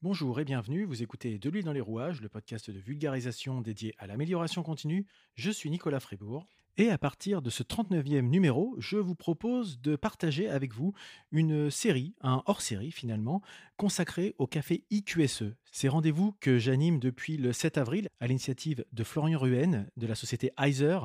Bonjour et bienvenue, vous écoutez De l'huile dans les rouages, le podcast de vulgarisation dédié à l'amélioration continue. Je suis Nicolas Frébourg et à partir de ce 39e numéro, je vous propose de partager avec vous une série, un hors-série finalement, consacré au café IQSE. Ces rendez-vous que j'anime depuis le 7 avril à l'initiative de Florian Ruhen de la société Heiser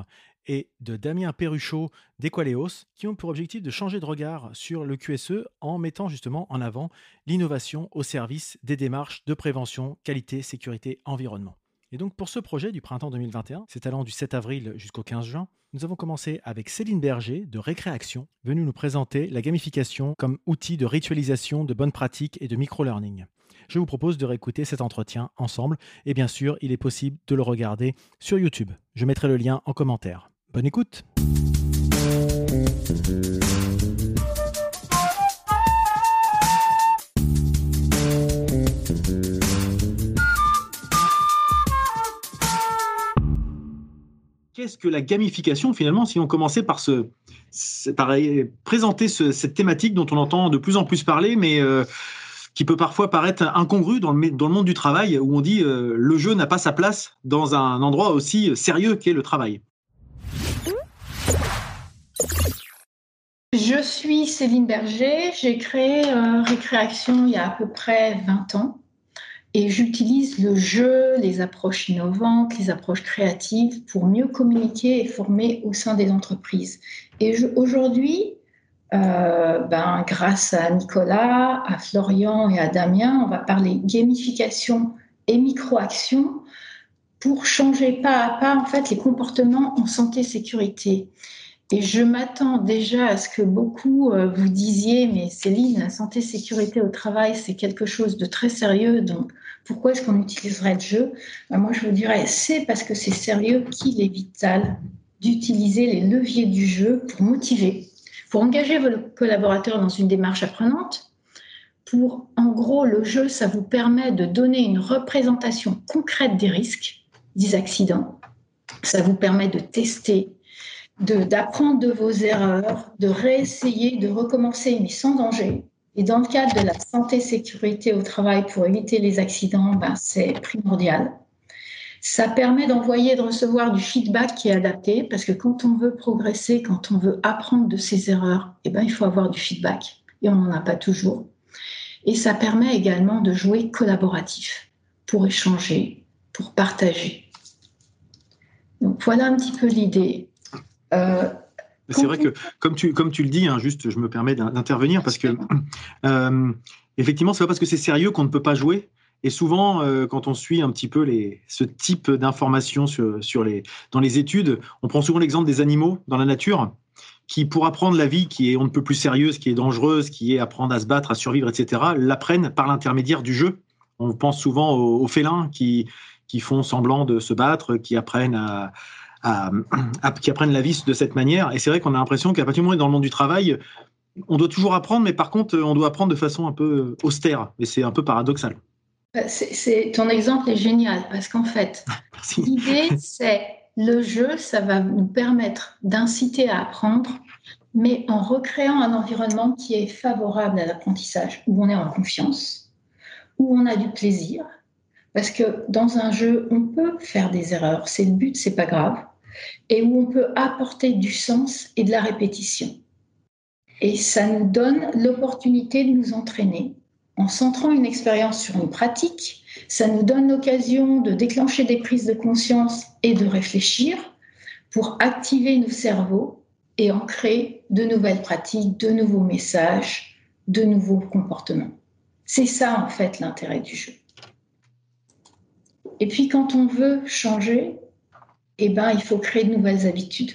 et de Damien Perruchot d'Equaleos qui ont pour objectif de changer de regard sur le QSE en mettant justement en avant l'innovation au service des démarches de prévention, qualité, sécurité, environnement. Et donc pour ce projet du printemps 2021, c'est allant du 7 avril jusqu'au 15 juin, nous avons commencé avec Céline Berger de Récréaction, venue nous présenter la gamification comme outil de ritualisation de bonnes pratiques et de micro-learning. Je vous propose de réécouter cet entretien ensemble et bien sûr, il est possible de le regarder sur YouTube. Je mettrai le lien en commentaire. Bonne écoute Qu'est-ce que la gamification finalement si on commençait par, ce, présenter cette thématique dont on entend de plus en plus parler mais euh, qui peut parfois paraître incongru dans le, monde du travail où on dit euh, le jeu n'a pas sa place dans un endroit aussi sérieux qu'est le travail. Je suis Céline Berger, j'ai créé euh, Récréation il y a à peu près 20 ans et j'utilise le jeu, les approches innovantes, les approches créatives pour mieux communiquer et former au sein des entreprises. Et aujourd'hui, euh, ben, grâce à Nicolas, à Florian et à Damien, on va parler gamification et micro-action pour changer pas à pas en fait les comportements en santé sécurité. Et je m'attends déjà à ce que beaucoup euh, vous disiez, mais Céline, la santé sécurité au travail, c'est quelque chose de très sérieux, donc pourquoi est-ce qu'on utiliserait le jeu? Ben, Moi, je vous dirais, c'est parce que c'est sérieux qu'il est vital d'utiliser les leviers du jeu pour motiver, pour engager vos collaborateurs dans une démarche apprenante. Pour, en gros, le jeu, ça vous permet de donner une représentation concrète des risques, des accidents. Ça vous permet de tester d'apprendre de, vos erreurs, de réessayer, de recommencer, mais sans danger. Et dans le cadre de la santé sécurité au travail pour éviter les accidents, ben, c'est primordial. Ça permet d'envoyer de recevoir du feedback qui est adapté, parce que quand on veut progresser, quand on veut apprendre de ses erreurs, eh ben, il faut avoir du feedback. Et on n'en a pas toujours. Et ça permet également de jouer collaboratif, pour échanger, pour partager. Donc voilà un petit peu l'idée. Euh, c'est vrai que, comme tu, comme tu le dis, hein, juste, je me permets d'intervenir parce que, euh, effectivement, c'est pas parce que c'est sérieux qu'on ne peut pas jouer. Et souvent, euh, quand on suit un petit peu les, ce type d'informations sur, sur les, dans les études, on prend souvent l'exemple des animaux dans la nature qui, pour apprendre la vie qui est on ne peut plus sérieuse, qui est dangereuse, qui est apprendre à se battre, à survivre, etc., l'apprennent par l'intermédiaire du jeu. On pense souvent aux, aux félins qui, qui font semblant de se battre, qui apprennent à, qui apprennent la vie de cette manière. Et c'est vrai qu'on a l'impression qu'à partir du moment où on est dans le monde du travail, on doit toujours apprendre, mais par contre, on doit apprendre de façon un peu austère. Et c'est un peu paradoxal. Bah, c'est, ton exemple est génial parce qu'en fait, l'idée, c'est le jeu, ça va nous permettre d'inciter à apprendre, mais en recréant un environnement qui est favorable à l'apprentissage, où on est en confiance, où on a du plaisir. Parce que dans un jeu, on peut faire des erreurs. C'est le but, c'est pas grave et où on peut apporter du sens et de la répétition. Et ça nous donne l'opportunité de nous entraîner. En centrant une expérience sur une pratique, ça nous donne l'occasion de déclencher des prises de conscience et de réfléchir pour activer nos cerveaux et en créer de nouvelles pratiques, de nouveaux messages, de nouveaux comportements. C'est ça en fait l'intérêt du jeu. Et puis quand on veut changer, eh ben, il faut créer de nouvelles habitudes.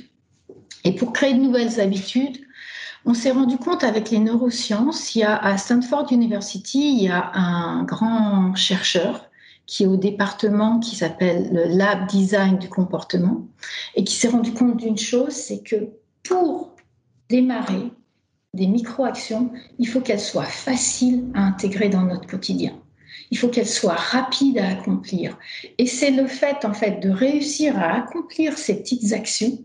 Et pour créer de nouvelles habitudes, on s'est rendu compte avec les neurosciences, il y a à Stanford University, il y a un grand chercheur qui est au département qui s'appelle le Lab Design du comportement et qui s'est rendu compte d'une chose, c'est que pour démarrer des micro-actions, il faut qu'elles soient faciles à intégrer dans notre quotidien il faut qu'elle soit rapide à accomplir. Et c'est le fait, en fait, de réussir à accomplir ces petites actions,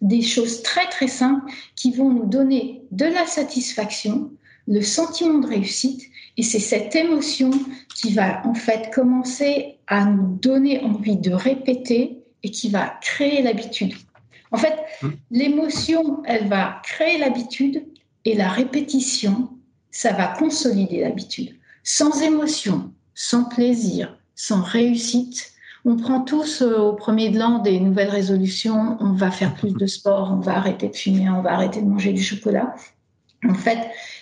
des choses très, très simples qui vont nous donner de la satisfaction, le sentiment de réussite Et c'est cette émotion qui va en fait commencer à nous donner envie de répéter et qui va créer l'habitude. En fait, mmh. l'émotion, elle va créer l'habitude et la répétition, ça va consolider l'habitude. Sans émotion, sans plaisir, sans réussite, on prend tous euh, au premier de l'an des nouvelles résolutions, on va faire plus de sport, on va arrêter de fumer, on va arrêter de manger du chocolat. En fait,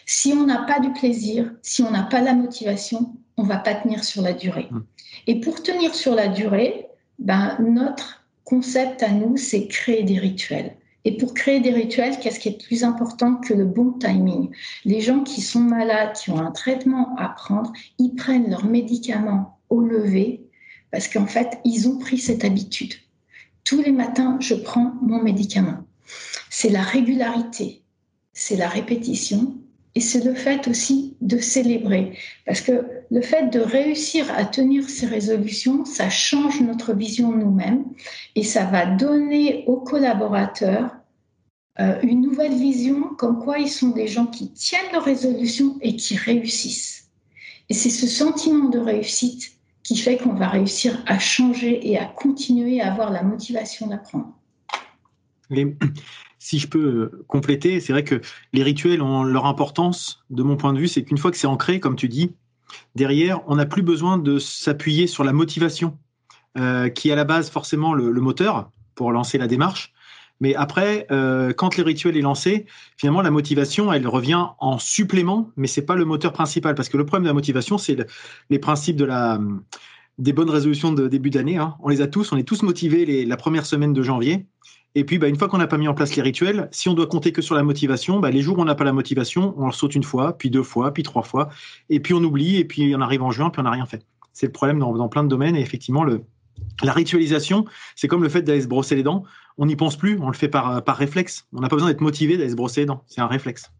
si on n'a pas du plaisir, si on n'a pas la motivation, on va pas tenir sur la durée. Mmh. Et pour tenir sur la durée, ben, notre concept à nous, c'est créer des rituels. Et pour créer des rituels, qu'est-ce qui est plus important que le bon timing? Les gens qui sont malades, qui ont un traitement à prendre, ils prennent leurs médicaments au lever parce qu'en fait, ils ont pris cette habitude. Tous les matins, je prends mon médicament. C'est la régularité, c'est la répétition et c'est le fait aussi de célébrer. Parce que le fait de réussir à tenir ces résolutions, ça change notre vision de nous-mêmes et ça va donner aux collaborateurs euh, une nouvelle vision, comme quoi ils sont des gens qui tiennent leurs résolutions et qui réussissent. Et c'est ce sentiment de réussite qui fait qu'on va réussir à changer et à continuer à avoir la motivation d'apprendre. Si je peux compléter, c'est vrai que les rituels ont leur importance, de mon point de vue, c'est qu'une fois que c'est ancré, comme tu dis, derrière, on n'a plus besoin de s'appuyer sur la motivation, euh, qui est à la base forcément le, moteur pour lancer la démarche. Mais après, euh, quand les rituels est lancé, finalement, la motivation, elle revient en supplément, mais c'est pas le moteur principal. Parce que le problème de la motivation, c'est les principes de la, des bonnes résolutions de début d'année. Hein. On les a tous, on est tous motivés la première semaine de janvier. Et puis, bah, une fois qu'on n'a pas mis en place les rituels, si on doit compter que sur la motivation, bah, les jours où on n'a pas la motivation, on saute une fois, puis deux fois, puis trois fois, et puis on oublie, et puis on arrive en juin, puis on n'a rien fait. C'est le problème dans, dans, plein de domaines. Et effectivement, le, la ritualisation, c'est comme le fait d'aller se brosser les dents. On n'y pense plus, on le fait par, par réflexe. On n'a pas besoin d'être motivé d'aller se brosser les dents. C'est un réflexe.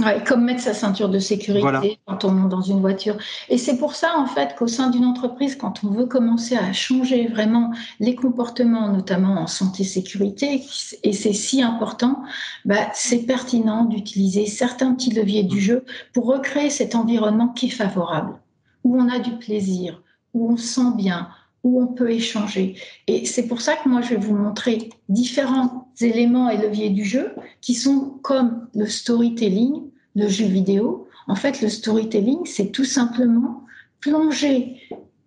Ouais, comme mettre sa ceinture de sécurité quand on monte dans une voiture. Et c'est pour ça, en fait, qu'au sein d'une entreprise, quand on veut commencer à changer vraiment les comportements, notamment en santé-sécurité, et c'est si important, bah, c'est pertinent d'utiliser certains petits leviers du jeu pour recréer cet environnement qui est favorable, où on a du plaisir, où on se sent bien, où on peut échanger. Et c'est pour ça que moi, je vais vous montrer différents éléments et leviers du jeu qui sont comme le storytelling, le jeu vidéo. En fait, le storytelling, c'est tout simplement plonger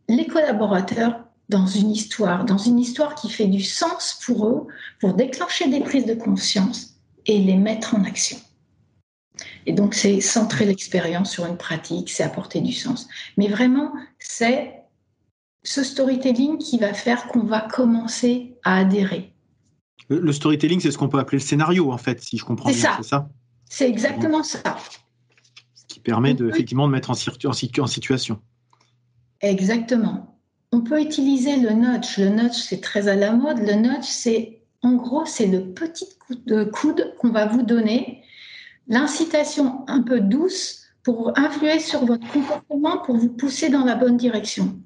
les collaborateurs dans une histoire, dans une histoire qui fait du sens pour eux, pour déclencher des prises de conscience et les mettre en action. Et donc, c'est centrer l'expérience sur une pratique, c'est apporter du sens. Mais vraiment, c'est ce storytelling qui va faire qu'on va commencer à adhérer. Le, storytelling, c'est ce qu'on peut appeler le scénario, en fait, si je comprends bien. C'est ça? C'est exactement ça. Ce qui permet de, effectivement de mettre en, en, situation. Exactement. On peut utiliser le notch. Le notch, c'est très à la mode. Le notch, c'est en gros, c'est le petit coup de coude qu'on va vous donner, l'incitation un peu douce pour influer sur votre comportement, pour vous pousser dans la bonne direction.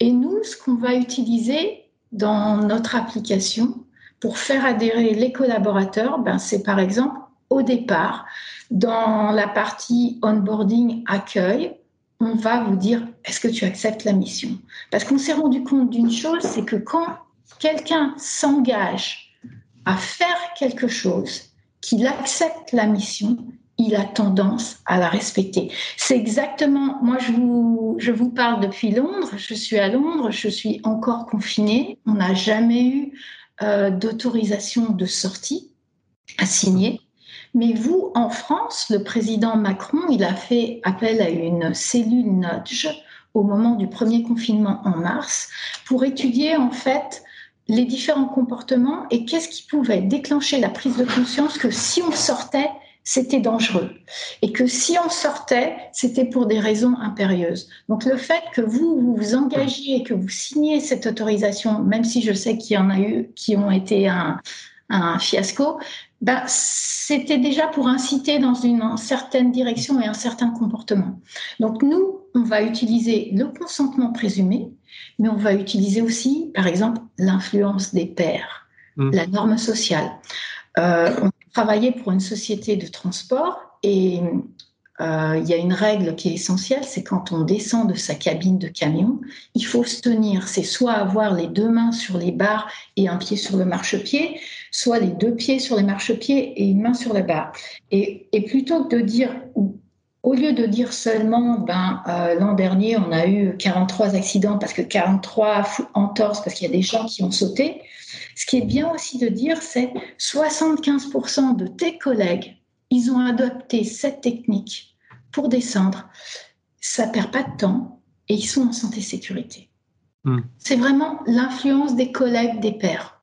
Et nous, ce qu'on va utiliser dans notre application pour faire adhérer les collaborateurs, ben, c'est par exemple au départ, dans la partie onboarding accueil, on va vous dire est-ce que tu acceptes la mission? Parce qu'on s'est rendu compte d'une chose, c'est que quand quelqu'un s'engage à faire quelque chose, qu'il accepte la mission, il a tendance à la respecter. C'est exactement, moi je vous, je vous parle depuis Londres, je suis à Londres, je suis encore confinée, on n'a jamais eu euh, d'autorisation de sortie à signer. Mais vous, en France, le président Macron, il a fait appel à une cellule nudge au moment du premier confinement en mars pour étudier en fait les différents comportements et qu'est-ce qui pouvait déclencher la prise de conscience que si on sortait, c'était dangereux. Et que si on sortait, c'était pour des raisons impérieuses. Donc le fait que vous, vous vous engagiez et que vous signiez cette autorisation, même si je sais qu'il y en a eu qui ont été un, fiasco, ben, c'était déjà pour inciter dans une certaine direction et un certain comportement. Donc nous, on va utiliser le consentement présumé, mais on va utiliser aussi, par exemple, l'influence des pairs, mmh. la norme sociale. Euh, travaillé pour une société de transport et euh, il y a une règle qui est essentielle, c'est quand on descend de sa cabine de camion, il faut se tenir. C'est soit avoir les deux mains sur les barres et un pied sur le marchepied, soit les deux pieds sur les marchepieds et une main sur la barre. Et, plutôt que de dire, au lieu de dire seulement, ben, euh, l'an dernier, on a eu 43 accidents parce que 43 entorses, parce qu'il y a des gens qui ont sauté, ce qui est bien aussi de dire, c'est 75% de tes collègues, ils ont adopté cette technique pour descendre. Ça perd pas de temps et ils sont en santé sécurité. Hmm. C'est vraiment l'influence des collègues, des pairs.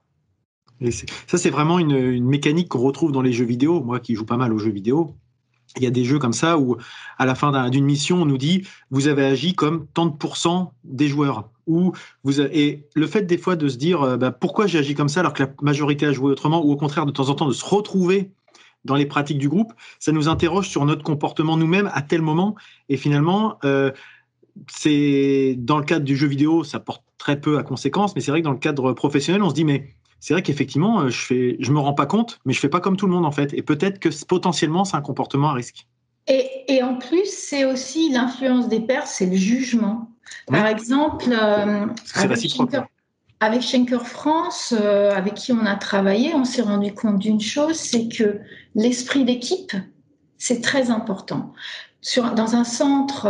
ça, c'est vraiment une, une mécanique qu'on retrouve dans les jeux vidéo. Moi qui joue pas mal aux jeux vidéo, il y a des jeux comme ça où, à la fin d'une mission, on nous dit vous avez agi comme tant de des joueurs. Ou vous et le fait des fois de se dire euh, bah, pourquoi j'ai agi comme ça alors que la majorité a joué autrement, ou au contraire de temps en temps de se retrouver dans les pratiques du groupe, ça nous interroge sur notre comportement nous-mêmes à tel moment. Et finalement, euh, c'est dans le cadre du jeu vidéo, ça porte très peu à conséquence, mais c'est vrai que dans le cadre professionnel, on se dit mais c'est vrai qu'effectivement, euh, je fais, je me rends pas compte, mais je fais pas comme tout le monde en fait. Et peut-être que potentiellement, c'est un comportement à risque. Et, en plus, c'est aussi l'influence des pairs, c'est le jugement. Par exemple, euh, avec, Schenker, avec, Schenker, France, euh, avec qui on a travaillé, on s'est rendu compte d'une chose, c'est que l'esprit d'équipe, c'est très important. Sur, dans un centre,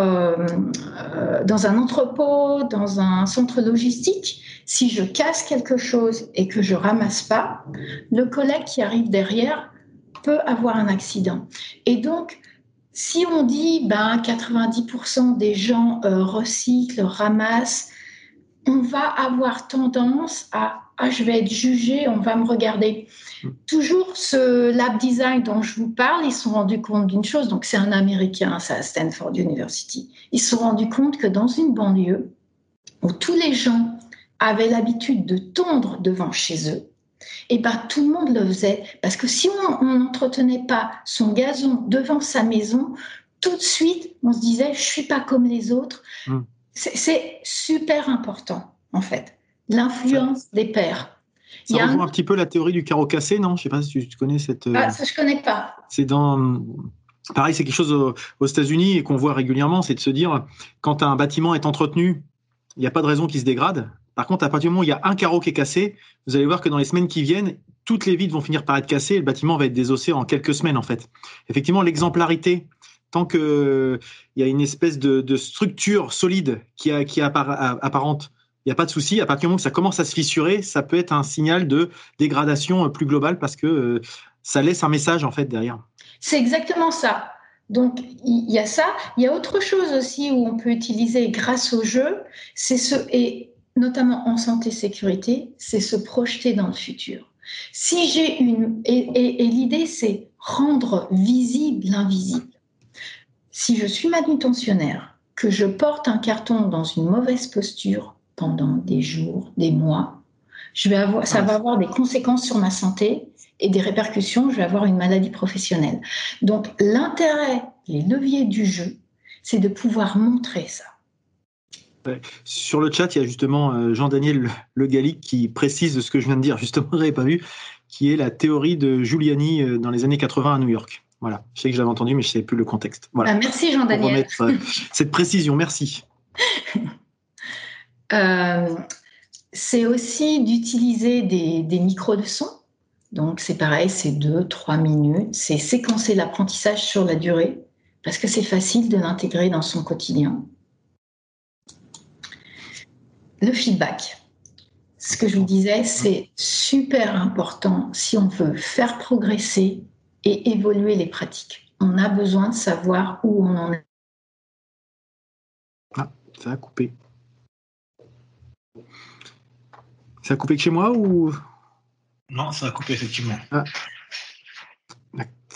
dans un entrepôt, dans un centre logistique, si je casse quelque chose et que je ramasse pas, le collègue qui arrive derrière peut avoir un accident. Et donc, si on dit ben 90% des gens euh, recyclent, ramassent, on va avoir tendance à ah, je vais être jugé, on va me regarder. Toujours ce lab design dont je vous parle, ils se sont rendus compte d'une chose, donc c'est un Américain, ça à Stanford University. Ils se sont rendus compte que dans une banlieue où tous les gens avaient l'habitude de tondre devant chez eux, et eh ben tout le monde le faisait parce que si on n'entretenait pas son gazon devant sa maison, tout de suite on se disait je suis pas comme les autres. Hmm. C'est super important en fait l'influence des pères. Ça Il y a un... petit peu la théorie du carreau cassé, non? Je sais pas si tu connais cette. Ah, ça je connais pas. C'est dans pareil, c'est quelque chose aux, États-Unis et qu'on voit régulièrement, c'est de se dire quand un bâtiment est entretenu, il n'y a pas de raison qu'il se dégrade. Par contre, à partir du moment où il y a un carreau qui est cassé, vous allez voir que dans les semaines qui viennent, toutes les vides vont finir par être cassées et le bâtiment va être désossé en quelques semaines, en fait. Effectivement, l'exemplarité, tant qu'il y a une espèce de, structure solide qui, a, qui apparente, il n'y a pas de souci. À partir du moment où ça commence à se fissurer, ça peut être un signal de dégradation plus globale parce que euh, ça laisse un message, en fait, derrière. C'est exactement ça. Donc, il y a ça. Il y a autre chose aussi où on peut utiliser grâce au jeu, c'est ce, et notamment en santé sécurité, c'est se projeter dans le futur. Si j'ai une et, l'idée c'est rendre visible l'invisible. Si je suis manutentionnaire, que je porte un carton dans une mauvaise posture pendant des jours, des mois, je vais avoir, ça va avoir des conséquences sur ma santé et des répercussions. Je vais avoir une maladie professionnelle. Donc l'intérêt, les leviers du jeu, c'est de pouvoir montrer ça. Sur le chat, il y a justement euh, Jean-Daniel Le Gallic qui précise ce que je viens de dire, justement, je n'avais pas vu, qui est la théorie de Giuliani euh, dans les années 80 à New York. Voilà, je sais que je l'avais entendu, mais je ne savais plus le contexte. Voilà. Ah, merci Jean-Daniel. Euh, cette précision, merci. c'est aussi d'utiliser des, des micros de son. Donc c'est pareil, c'est deux, trois minutes. C'est séquencer l'apprentissage sur la durée parce que c'est facile de l'intégrer dans son quotidien. Le feedback. Ce que je vous disais, c'est super important si on veut faire progresser et évoluer les pratiques. On a besoin de savoir où on en est. Ah, ça a coupé. Ça a coupé que chez moi ou? Non, ça a coupé effectivement. Ah.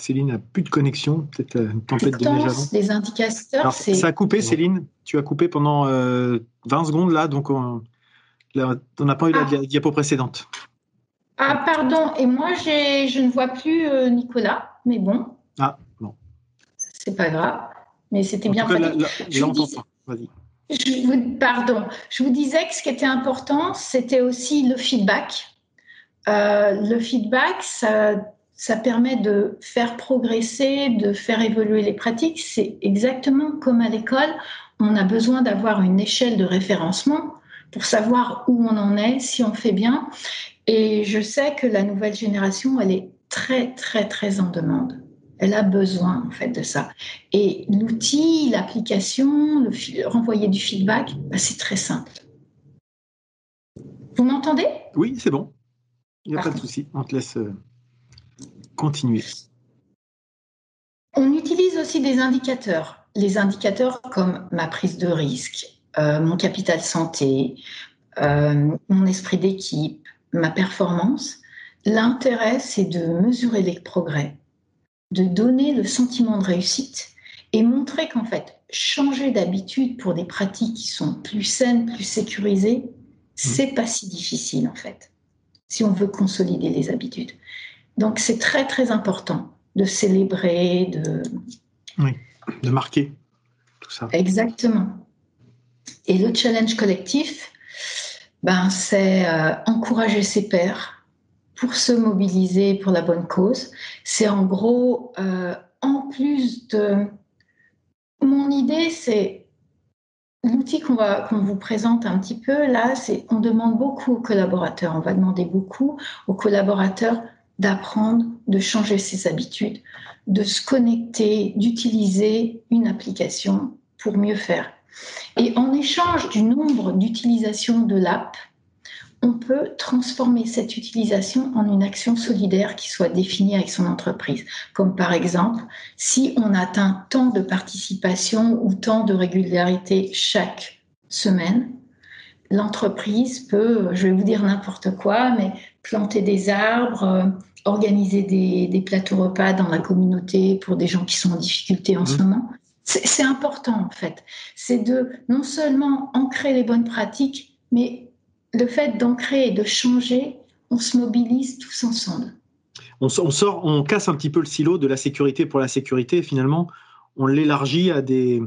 Céline n'a plus de connexion, peut-être une tempête de neige avant. Les indicateurs. Ça a coupé, Céline. Tu as coupé pendant 20 euh, secondes là, donc on n'a pas eu la ah. diapo précédente. Ah, pardon. Et moi, je ne vois plus euh, Nicolas, mais bon. Ah, bon. C'est pas grave. Mais c'était bien fait. Vas-y. Je vous, pardon. Je vous disais que ce qui était important, c'était aussi le feedback. Euh, le feedback, ça ça permet de faire progresser, de faire évoluer les pratiques. C'est exactement comme à l'école, on a besoin d'avoir une échelle de référencement pour savoir où on en est, si on fait bien. Et je sais que la nouvelle génération, elle est très, très, très en demande. Elle a besoin, en fait, de ça. Et l'outil, l'application, le renvoyer du feedback, bah, c'est très simple. Vous m'entendez? Oui, c'est bon. Il n'y a pas de souci. On te laisse euh, continuer. On utilise aussi des indicateurs. Les indicateurs comme ma prise de risque, euh, mon capital santé, euh, mon esprit d'équipe, ma performance. L'intérêt, c'est de mesurer les progrès, de donner le sentiment de réussite et montrer qu'en fait, changer d'habitude pour des pratiques qui sont plus saines, plus sécurisées, c'est pas si difficile en fait, si on veut consolider les habitudes. Donc c'est très très important de célébrer, de... Oui, de marquer tout ça. Exactement. Et le challenge collectif, ben, c'est euh, encourager ses pairs pour se mobiliser pour la bonne cause. C'est en gros, euh, en plus de... Mon idée, c'est L'outil qu'on vous présente un petit peu là, c'est on demande beaucoup aux collaborateurs, on va demander beaucoup aux collaborateurs d'apprendre, de changer ses habitudes, de se connecter, d'utiliser une application pour mieux faire. Et en échange du nombre d'utilisations de l'app, on peut transformer cette utilisation en une action solidaire qui soit définie avec son entreprise. Comme par exemple, si on atteint tant de participation ou tant de régularité chaque semaine, l'entreprise peut, je vais vous dire n'importe quoi, mais planter des arbres, organiser des, plateaux repas dans la communauté pour des gens qui sont en difficulté en ce mmh. moment. C'est important en fait. C'est de non seulement ancrer les bonnes pratiques, mais le fait d'ancrer et de changer, on se mobilise tous ensemble. On, sort, on casse un petit peu le silo de la sécurité pour la sécurité. Finalement, on l'élargit à des,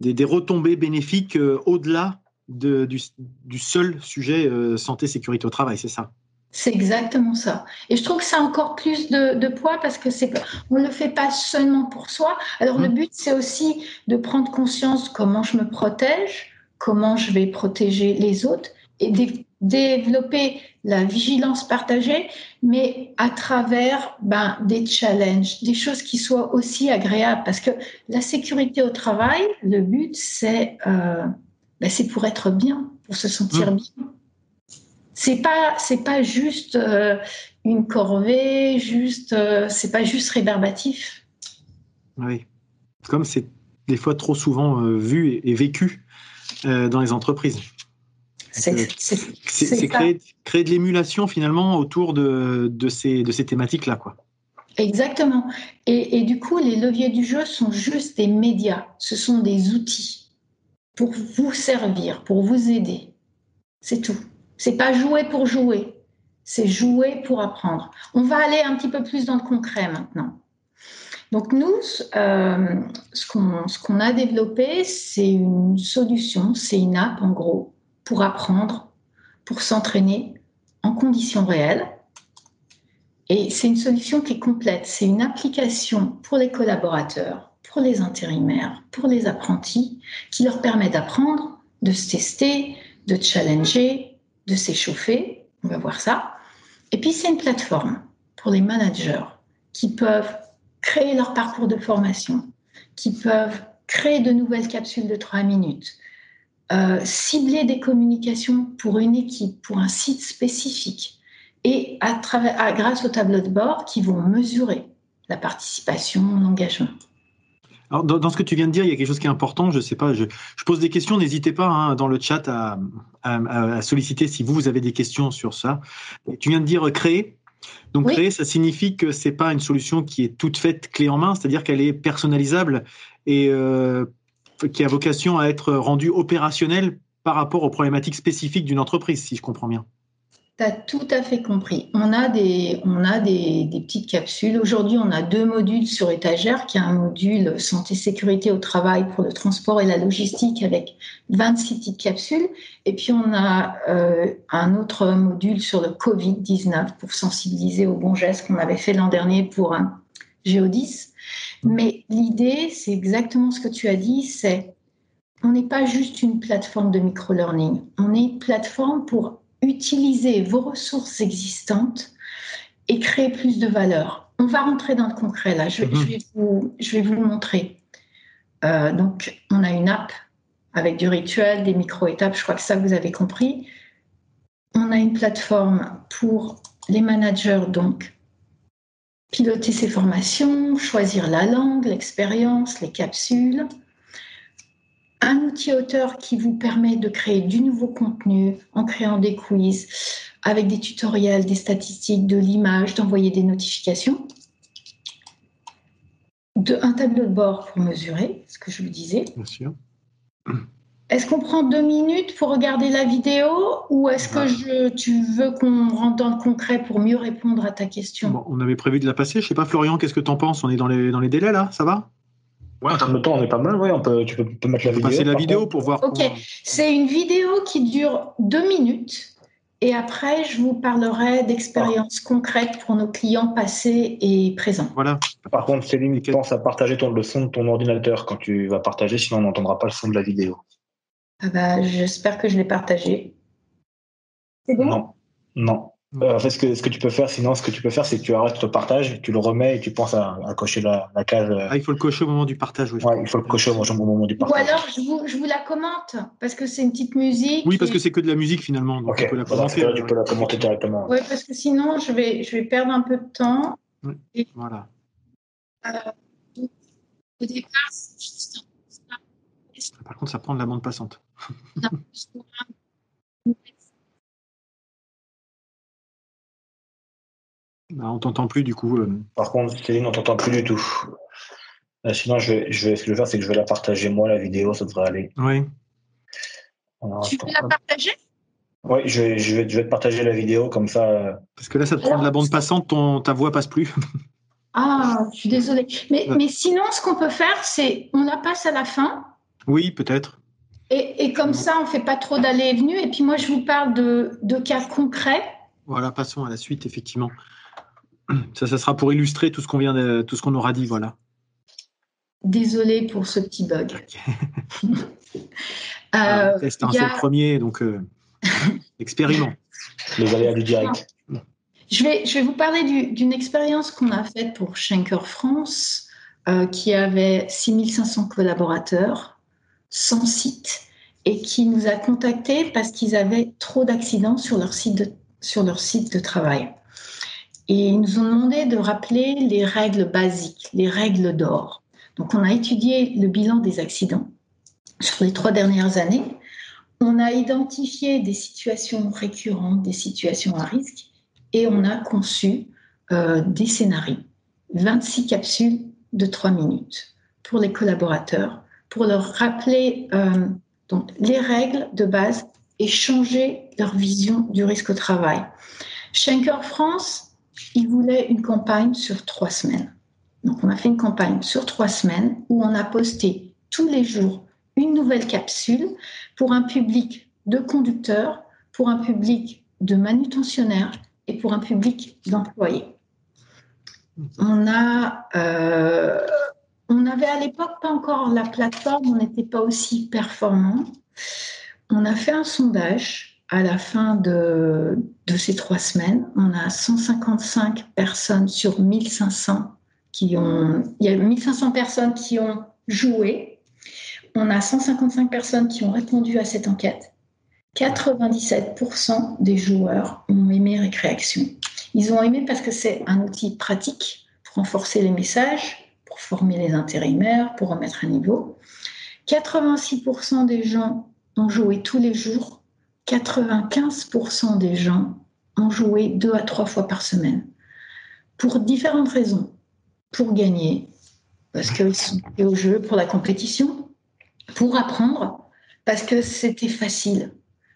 des, retombées bénéfiques euh, au-delà du, du, seul sujet euh, santé sécurité au travail. C'est ça? C'est exactement ça. Et je trouve que ça a encore plus de, poids parce que c'est on ne le fait pas seulement pour soi. Alors le mmh. but, c'est aussi de prendre conscience de comment je me protège, comment je vais protéger les autres, et développer la vigilance partagée, mais à travers ben, des challenges, des choses qui soient aussi agréables. Parce que la sécurité au travail, le but, c'est euh, ben, pour être bien, pour se sentir mmh. bien. C'est pas c'est pas juste euh, une corvée, juste euh, c'est pas juste rébarbatif. Oui, comme c'est des fois trop souvent vu et vécu dans les entreprises. C'est créer, créer, de l'émulation finalement autour de, de ces, de ces thématiques-là. quoi. Exactement. Et, et, du coup, les leviers du jeu sont juste des médias, ce sont des outils pour vous servir, pour vous aider. C'est tout. C'est pas jouer pour jouer, c'est jouer pour apprendre. On va aller un petit peu plus dans le concret maintenant. Donc nous, euh, ce qu'on a développé, c'est une solution, c'est une app en gros, pour apprendre, pour s'entraîner en conditions réelles. Et c'est une solution qui est complète. C'est une application pour les collaborateurs, pour les intérimaires, pour les apprentis, qui leur permet d'apprendre, de se tester, de challenger, de s'échauffer. On va voir ça. Et puis c'est une plateforme pour les managers qui peuvent créer leur parcours de formation, qui peuvent créer de nouvelles capsules de trois minutes, euh, cibler des communications pour une équipe, pour un site spécifique, et grâce au tableau de bord qui vont mesurer la participation, l'engagement. Alors, dans, ce que tu viens de dire, il y a quelque chose qui est important. Je sais pas, je, pose des questions. N'hésitez pas hein, dans le chat à, à, solliciter si vous, vous avez des questions sur ça. Tu viens de dire créer. Donc créer, ça signifie que c'est pas une solution qui est toute faite clé en main, c'est-à-dire qu'elle est personnalisable et euh, qui a vocation à être rendu opérationnel par rapport aux problématiques spécifiques d'une entreprise, si je comprends bien. Tu as tout à fait compris. On a des, on a des, petites capsules. Aujourd'hui, on a deux modules sur étagère, qui est un module santé-sécurité au travail pour le transport et la logistique avec 26 petites capsules. Et puis, on a euh, un autre module sur le Covid-19 pour sensibiliser aux bons gestes qu'on avait fait l'an dernier pour un Géodis. Mais l'idée, c'est exactement ce que tu as dit, c'est on n'est pas juste une plateforme de micro-learning, on est une plateforme pour utiliser vos ressources existantes et créer plus de valeur. On va rentrer dans le concret là, je, mhm. vais, vous, je vais, vous, montrer. Euh, donc, on a une app avec du rituel, des micro-étapes, je crois que ça, vous avez compris. On a une plateforme pour les managers, donc piloter ses formations, choisir la langue, l'expérience, les capsules un outil auteur qui vous permet de créer du nouveau contenu en créant des quiz avec des tutoriels, des statistiques, de l'image, d'envoyer des notifications. De, un tableau de bord pour mesurer, ce que je vous disais. Bien sûr. Est-ce qu'on prend deux minutes pour regarder la vidéo ou est-ce que je, tu veux qu'on rentre dans le concret pour mieux répondre à ta question? On avait prévu de la passer. Je ne sais pas, Florian, qu'est-ce que tu en penses? On est dans les, dans les délais là? Ça va? Ouais, en termes de temps, on est pas mal. Ouais, on peut, tu peux, mettre la vidéo. Passer la vidéo pour voir. Ok, c'est une vidéo qui dure deux minutes. Et après, je vous parlerai d'expériences concrètes pour nos clients passés et présents. Voilà. Par contre, Céline, pense à partager ton, le son de ton ordinateur quand tu vas partager, sinon on n'entendra pas le son de la vidéo. Ah bah, J'espère que je l'ai partagé. C'est bon? Non. Non. Euh, en fait, ce que, ce que tu peux faire, sinon, ce que tu peux faire, c'est que tu arrêtes le partage, tu le remets et tu penses à, cocher la, case. Euh. Ah, il faut le cocher au moment du partage, oui. Ouais, il faut le cocher au moment du partage. Ou alors, je vous, je vous la commente, parce que c'est une petite musique. Oui, parce que c'est que de la musique finalement. Donc tu peux la commenter. tu peux la commenter directement. Oui, parce que sinon, je vais, je vais perdre un peu de temps. Voilà. Euh, au départ, c'est juste Par contre, ça prend de la bande passante. Bah, on t'entend plus du coup. Euh. Par contre, Céline, on t'entend plus du tout. Euh, sinon, je vais, je vais, ce que je vais faire, c'est que je vais la partager moi, la vidéo, ça devrait aller. Oui. tu peux la partager? Oui, je vais, je, vais, je vais te partager la vidéo comme ça. Euh. Parce que là, ça te prend de la bande passante, ton, ta voix passe plus. ah, je suis désolée. Mais, mais sinon, ce qu'on peut faire, c'est on la passe à la fin. Oui, peut-être. Et, et, comme ça, on ne fait pas trop d'aller et venue. Et puis moi, je vous parle de, de cas concrets. Voilà, passons à la suite, effectivement. Ça, ça sera pour illustrer tout ce qu'on vient de, tout ce qu'on aura dit, voilà. Désolée pour ce petit bug. euh, c'est un seul premier, donc euh, expériment. Les aléas du direct. Je vais, je vais vous parler d'une expérience qu'on a faite pour Schenker France, euh, qui avait 6500 collaborateurs, 100 sites, et qui nous a contactés parce qu'ils avaient trop d'accidents sur leur site sur leur site de travail. Et ils nous ont demandé de rappeler les règles basiques, les règles d'or. Donc on a étudié le bilan des accidents sur les trois dernières années. On a identifié des situations récurrentes, des situations à risque, et on a conçu euh, des scénarios, 26 capsules de 3 minutes pour les collaborateurs, pour leur rappeler euh, donc, les règles de base et changer leur vision du risque au travail. Schenker France il voulait une campagne sur trois semaines. Donc, on a fait une campagne sur trois semaines où on a posté tous les jours une nouvelle capsule pour un public de conducteurs, pour un public de manutentionnaires et pour un public d'employés. On a, euh, on avait à l'époque pas encore la plateforme, on n'était pas aussi performant. On a fait un sondage à la fin de, ces trois semaines, on a 155 personnes sur 1500 qui ont. Il y a 1500 personnes qui ont joué. On a 155 personnes qui ont répondu à cette enquête. 97% des joueurs ont aimé Récréation. Ils ont aimé parce que c'est un outil pratique pour renforcer les messages, pour former les intérimaires, pour remettre à niveau. 86% des gens ont joué tous les jours 95% des gens ont joué deux à trois fois par semaine pour différentes raisons. Pour gagner, parce qu'ils sont au jeu, pour la compétition, pour apprendre, parce que c'était facile.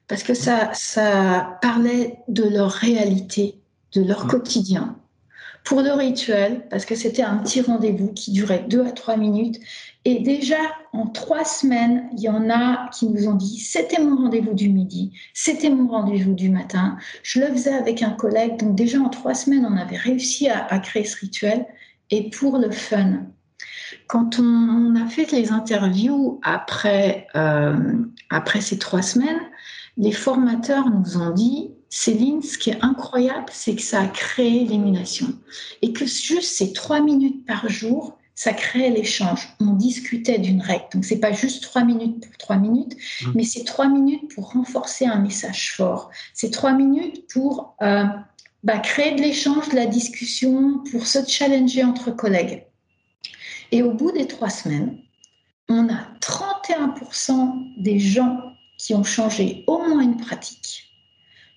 parce que ça, ça parlait de leur réalité, de leur mmh. quotidien. Pour le rituel, parce que c'était un petit rendez-vous qui durait deux à trois minutes. Et déjà, en trois semaines, il y en a qui nous ont dit, c'était mon rendez-vous du midi, c'était mon rendez-vous du matin. Je le faisais avec un collègue. Donc déjà, en trois semaines, on avait réussi à, créer ce rituel. Et pour le fun, quand on, a fait les interviews après, euh, après ces trois semaines, les formateurs nous ont dit, Céline, ce qui est incroyable, c'est que ça a créé l'émulation et que juste ces trois minutes par jour, ça créait l'échange. On discutait d'une règle. Donc, c'est pas juste trois minutes pour trois minutes, mmh. mais c'est trois minutes pour renforcer un message fort. C'est trois minutes pour euh, bah, créer de l'échange, de la discussion, pour se challenger entre collègues. Et au bout des trois semaines, on a 31% des gens qui ont changé au moins une pratique.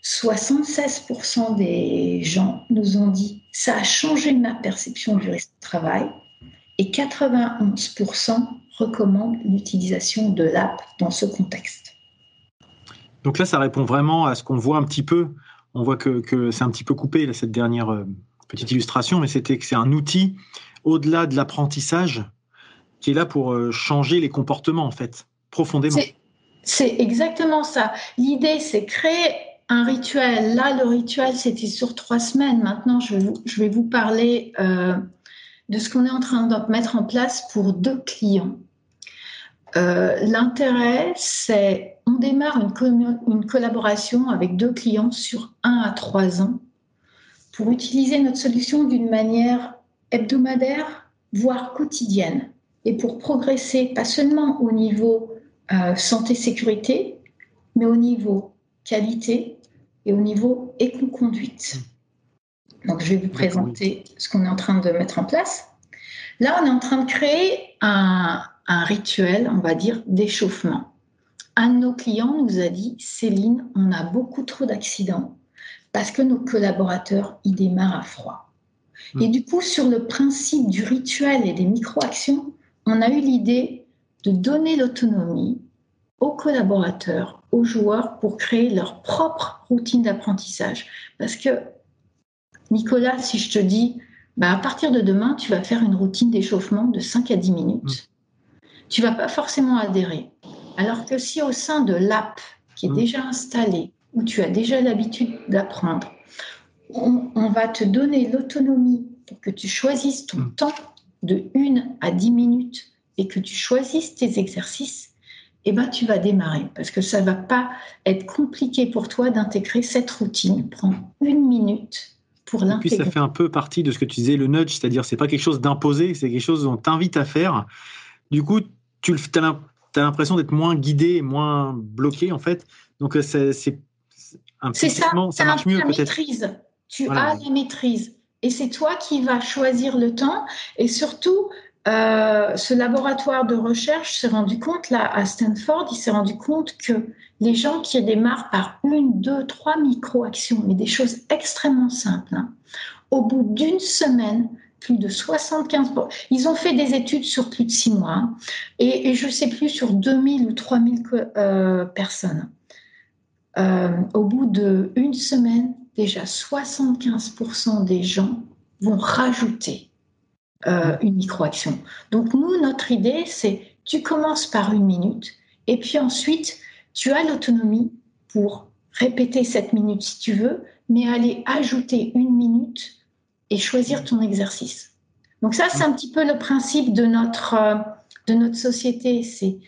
76% des gens nous ont dit ça a changé ma perception du risque de travail et 91% recommandent l'utilisation de l'app dans ce contexte. Donc là, ça répond vraiment à ce qu'on voit un petit peu. On voit que, c'est un petit peu coupé, cette dernière euh, petite illustration, mais c'était que c'est un outil au-delà de l'apprentissage qui est là pour euh, changer les comportements, en fait, profondément. C'est exactement ça. L'idée, c'est créer un rituel. Là, le rituel, c'était sur trois semaines. Maintenant, je vais vous, parler euh, de ce qu'on est en train de mettre en place pour deux clients. Euh, l'intérêt, c'est on démarre une, collaboration avec deux clients sur un à trois ans pour utiliser notre solution d'une manière hebdomadaire, voire quotidienne, et pour progresser pas seulement au niveau euh, santé-sécurité, mais au niveau qualité et au niveau éco-conduite. Donc, je vais vous présenter ce qu'on est en train de mettre en place. Là, on est en train de créer un, un rituel, on va dire, d'échauffement. Un de nos clients nous a dit, Céline, on a beaucoup trop d'accidents parce que nos collaborateurs, ils démarrent à froid. Et hmm. du coup, sur le principe du rituel et des micro-actions, on a eu l'idée de donner l'autonomie aux collaborateurs, aux joueurs pour créer leur propre routine d'apprentissage. Parce que, Nicolas, si je te dis, bah, à partir de demain, tu vas faire une routine d'échauffement de 5 à 10 minutes, mmh. tu vas pas forcément adhérer. Alors que si au sein de l'app qui est mmh. déjà installée, où tu as déjà l'habitude d'apprendre, on, on, va te donner l'autonomie pour que tu choisisses ton mmh. temps de 1 à 10 minutes et que tu choisisses tes exercices, eh ben, tu vas démarrer parce que ça va pas être compliqué pour toi d'intégrer cette routine. Prends une minute pour l'intégrer. Puis ça fait un peu partie de ce que tu disais, le nudge, c'est-à-dire c'est pas quelque chose d'imposé, c'est quelque chose qu'on t'invite à faire. Du coup, tu as l'impression d'être moins guidé, moins bloqué en fait. Donc euh, c'est un ça, ça marche mieux peut-être. Tu as la maîtrise et c'est toi qui vas choisir le temps et surtout euh, ce laboratoire de recherche s'est rendu compte, là, à Stanford, il s'est rendu compte que les gens qui démarrent par une, deux, trois micro-actions, mais des choses extrêmement simples, hein, au bout d'une semaine, plus de 75 Ils ont fait des études sur plus de six mois, hein, et, je ne sais plus, sur 2000 ou 3000 euh, personnes. Euh, au bout d'une semaine, déjà 75% des gens vont rajouter euh, une micro-action. Donc nous, notre idée, c'est tu commences par une minute et puis ensuite, tu as l'autonomie pour répéter cette minute si tu veux, mais aller ajouter une minute et choisir ton exercice. Donc ça, c'est un petit peu le principe de notre, euh, de notre société. C'est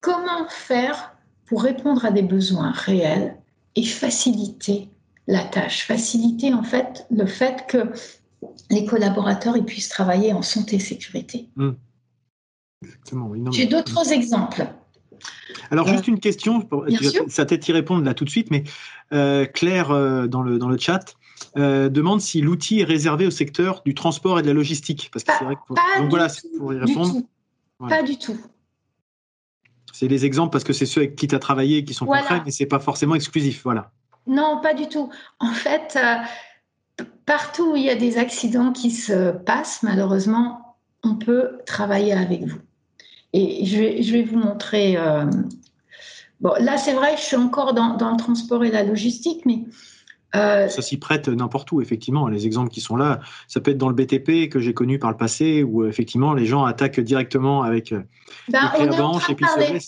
comment faire pour répondre à des besoins réels et faciliter la tâche. Faciliter en fait le fait que les collaborateurs ils puissent travailler en santé et sécurité. Hmm. J'ai d'autres exemples. Alors, juste euh, une question, ça peut-être y répondre là tout de suite, mais euh, Claire, euh, dans, le, dans le chat, demande si l'outil est réservé au secteur du transport et de la logistique. Parce que c'est vrai que Donc voilà, pour y répondre. Pas du tout. C'est des exemples parce que c'est ceux avec qui tu as travaillé qui sont concrets, mais ce n'est pas forcément exclusif. Voilà. Non, pas du tout. En fait, partout où il y a des accidents qui se passent, malheureusement, on peut travailler avec vous. Et je vais, vous montrer euh, Bon, là, c'est vrai, je suis encore dans, dans, le transport et la logistique, mais euh, ça s'y prête n'importe où, effectivement. Les exemples qui sont là, ça peut être dans le BTP que j'ai connu par le passé, où effectivement les gens attaquent directement avec euh, ben, et puis euh,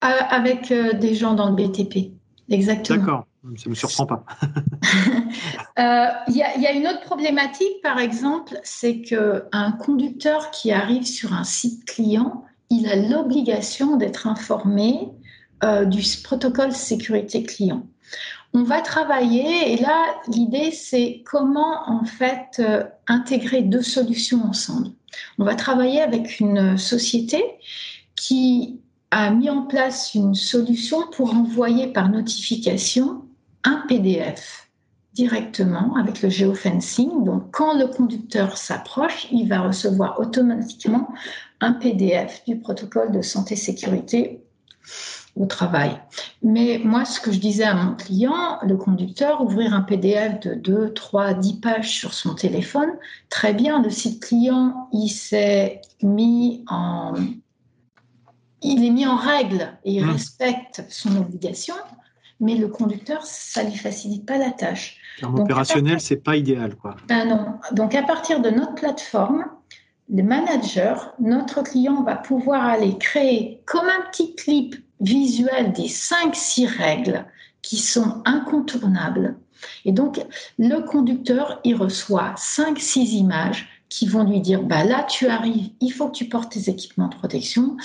Avec des gens dans le BTP, exactement. D'accord, ça ne me surprend pas. Il y, y, a une autre problématique, par exemple, c'est qu'un conducteur qui arrive sur un site client, il a l'obligation d'être informé du protocole sécurité client on va travailler et là, l'idée, c'est comment en fait euh, intégrer deux solutions ensemble. On va travailler avec une société qui a mis en place une solution pour envoyer par notification un PDF directement avec le geofencing. Donc, quand le conducteur s'approche, il va recevoir automatiquement un PDF du protocole de santé-sécurité au travail. Mais moi, ce que je disais à mon client, le conducteur, ouvrir un PDF de 2, 3, 10 pages sur son téléphone, très bien, le site client, il s'est mis en... Il est mis en règle et il mmh. respecte son obligation, mais le conducteur, ça ne lui facilite pas la tâche. En opérationnel, ce n'est pas idéal. Quoi. Ben non. Donc, à partir de notre plateforme, le manager, notre client va pouvoir aller créer comme un petit clip visuel des 5-6 règles qui sont incontournables. Et donc, le conducteur, il reçoit 5-6 images qui vont lui dire, bah là, tu arrives, il faut que tu portes tes équipements de protection.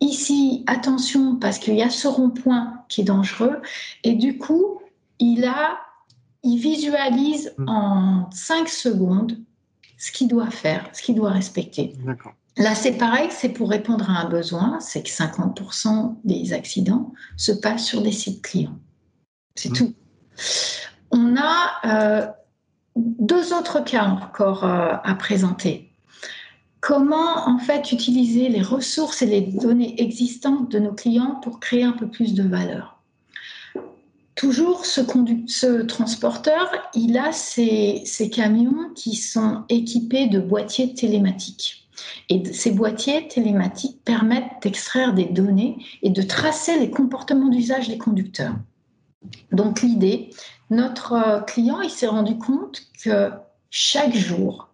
Ici, attention, parce qu'il y a ce rond-point qui est dangereux. Et du coup, il a, il visualise hmm. en 5 secondes ce qu'il doit faire, ce qu'il doit respecter. D'accord. Là, c'est pareil, c'est pour répondre à un besoin, c'est que 50% des accidents se passent sur des sites clients. C'est mmh. tout. On a euh, deux autres cas encore euh, à présenter. Comment en fait utiliser les ressources et les données existantes de nos clients pour créer un peu plus de valeur? Toujours ce, transporteur, il a ces camions qui sont équipés de boîtiers télématiques. Et ces boîtiers télématiques permettent d'extraire des données et de tracer les comportements d'usage des conducteurs. Donc l'idée, notre euh, client, il s'est rendu compte que chaque jour,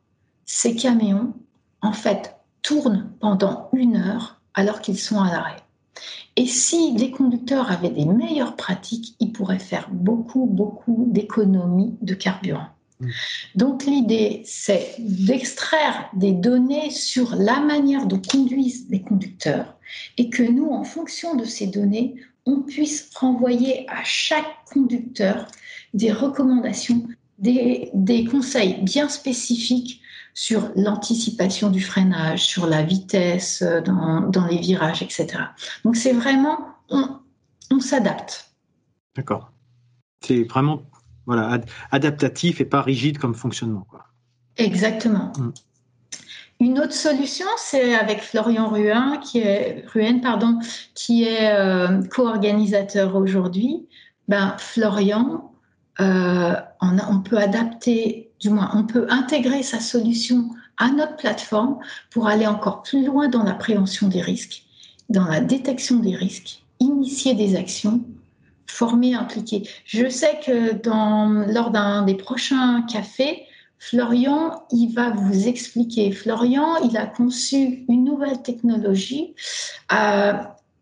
ces camions, en fait, tournent pendant une heure alors qu'ils sont à l'arrêt. Et si les conducteurs avaient des meilleures pratiques, ils pourraient faire beaucoup, beaucoup d'économies de carburant. Mm. Donc l'idée, c'est d'extraire des données sur la manière dont conduisent les conducteurs et que nous, en fonction de ces données, on puisse renvoyer à chaque conducteur des recommandations, des, conseils bien spécifiques sur l'anticipation du freinage, sur la vitesse dans, les virages, etc. Donc c'est vraiment, on, on s'adapte. D'accord. C'est vraiment voilà, adaptatif et pas rigide comme fonctionnement. Quoi. Exactement. Mm. Une autre solution, c'est avec Florian Ruin, qui est, pardon, qui est euh, co-organisateur aujourd'hui. Ben, Florian, euh, on, on, peut adapter, du moins, on peut intégrer sa solution à notre plateforme pour aller encore plus loin dans la prévention des risques, dans la détection des risques, initier des actions formé, impliqué. Je sais que dans, lors d'un des prochains cafés, Florian, il va vous expliquer. Florian, il a conçu une nouvelle technologie euh,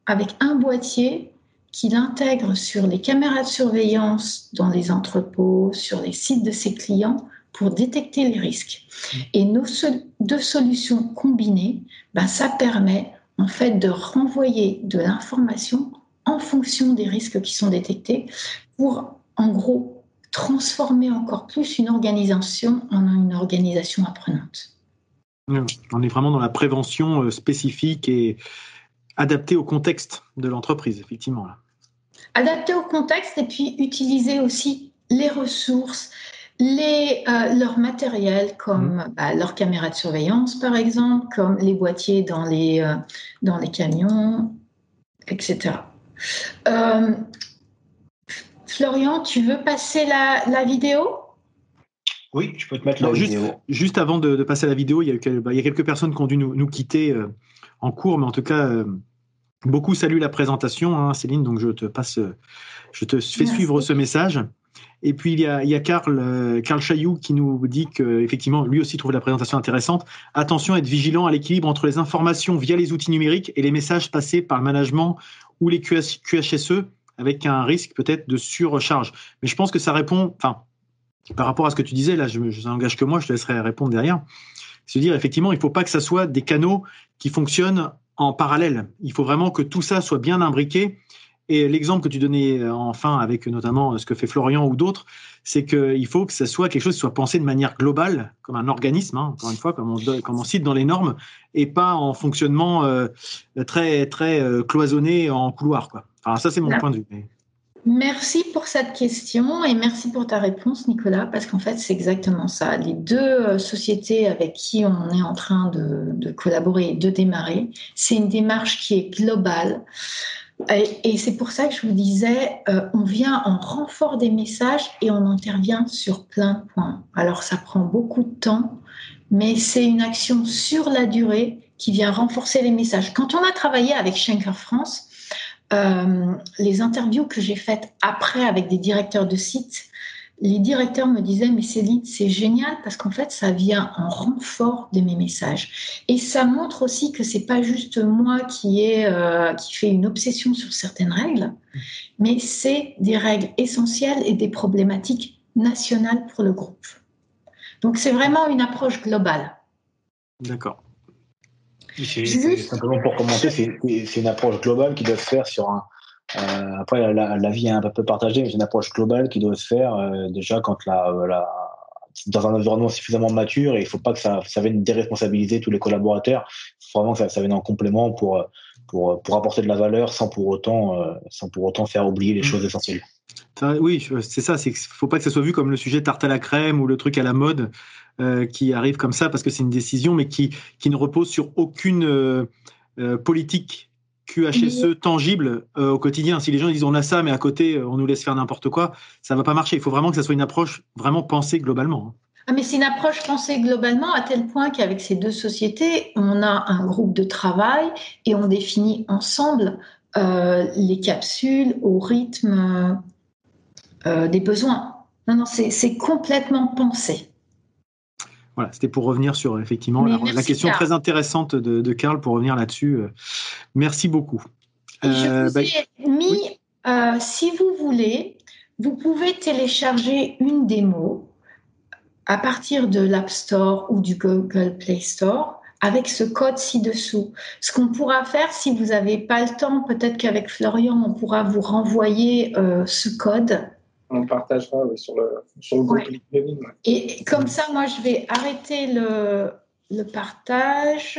avec un boîtier qu'il intègre sur les caméras de surveillance dans les entrepôts, sur les sites de ses clients pour détecter les risques. Et nos deux solutions combinées, ben, ça permet en fait de renvoyer de l'information en fonction des risques qui sont détectés pour, en gros, transformer encore plus une organisation en une organisation apprenante. On est vraiment dans la prévention euh, spécifique et adaptée au contexte de l'entreprise, effectivement. Adaptée au contexte et puis utiliser aussi les ressources, les, euh, leur matériel comme mmh. bah, leurs caméras de surveillance par exemple, comme les boîtiers dans les, euh, dans les camions, etc. Euh, Florian, tu veux passer la, vidéo? Oui, je peux te mettre la juste, vidéo. Juste avant de, passer à la vidéo, il y a, bah, il y a quelques personnes qui ont dû nous, quitter euh, en cours, mais en tout cas, euh, Beaucoup saluent la présentation, hein, Céline, donc je te passe, je te fais suivre ce message. Et puis il y a, il y a Karl, euh, Karl Chailloux qui nous dit qu'effectivement, lui aussi trouve la présentation intéressante. Attention, être vigilant à l'équilibre entre les informations via les outils numériques et les messages passés par le management ou les QHSE avec un risque peut-être de surcharge. Mais je pense que ça répond, enfin, par rapport à ce que tu disais, là, je n'engage que moi, je te laisserai répondre derrière. C'est-à-dire, effectivement, il ne faut pas que ça soit des canaux qui fonctionnent en parallèle. Il faut vraiment que tout ça soit bien imbriqué et l'exemple que tu donnais euh, enfin avec notamment ce que fait Florian ou d'autres, c'est qu'il faut que ce soit quelque chose qui soit pensé de manière globale, comme un organisme, hein, encore une fois, comme on, cite dans les normes, et pas en fonctionnement euh, très, très euh, cloisonné en couloir. Quoi. Enfin, ça, c'est mon point de vue. Merci pour cette question et merci pour ta réponse, Nicolas, parce qu'en fait, c'est exactement ça. Les deux sociétés avec qui on est en train de, de collaborer et de démarrer, c'est une démarche qui est globale. Et, c'est pour ça que je vous disais, euh, on vient en renfort des messages et on intervient sur plein de points. Alors ça prend beaucoup de temps, mais c'est une action sur la durée qui vient renforcer les messages. Quand on a travaillé avec Schenker France, euh, les interviews que j'ai faites après avec des directeurs de sites, les directeurs me disaient mais Céline c'est génial parce qu'en fait ça vient en renfort de mes messages. Et ça montre aussi que c'est pas juste moi qui est euh, qui une obsession sur certaines règles mais c'est des règles essentielles et des problématiques nationales pour le groupe. Donc c'est vraiment une approche globale. D'accord simplement pour commenter c'est une approche globale qui doit se faire sur un euh, après, la, vie est un peu partagée, mais c'est une approche globale qui doit se faire euh, déjà quand la, la, dans un environnement suffisamment mature et il ne faut pas que ça, ça vienne déresponsabiliser tous les collaborateurs. Il faut vraiment que ça, ça vienne en complément pour, pour, pour apporter de la valeur sans pour autant, euh, sans pour autant faire oublier les mmh. choses essentielles. Oui, c'est ça. Il ne faut pas que ça soit vu comme le sujet tarte à la crème ou le truc à la mode euh, qui arrive comme ça parce que c'est une décision, mais qui, qui ne repose sur aucune euh, politique QHSE tangible euh, au quotidien. Si les gens disent on a ça, mais à côté euh, on nous laisse faire n'importe quoi, ça va pas marcher. Il faut vraiment que ça soit une approche vraiment pensée globalement. Hein. Ah, mais c'est une approche pensée globalement à tel point qu'avec ces deux sociétés, on a un groupe de travail et on définit ensemble euh, les capsules au rythme des besoins. Non, non, c'est complètement pensé. Voilà, c'était pour revenir sur effectivement la, question très intéressante de, de Karl, pour revenir là-dessus. Euh, merci beaucoup. je euh, vous bah, ai mis, euh, si vous voulez, vous pouvez télécharger une démo à partir de l'App Store ou du Google Play Store avec ce code ci-dessous. Ce qu'on pourra faire, si vous n'avez pas le temps, peut-être qu'avec Florian, on pourra vous renvoyer ce code on partagera sur le, sur groupe Et comme ça, moi, je vais arrêter le, le partage.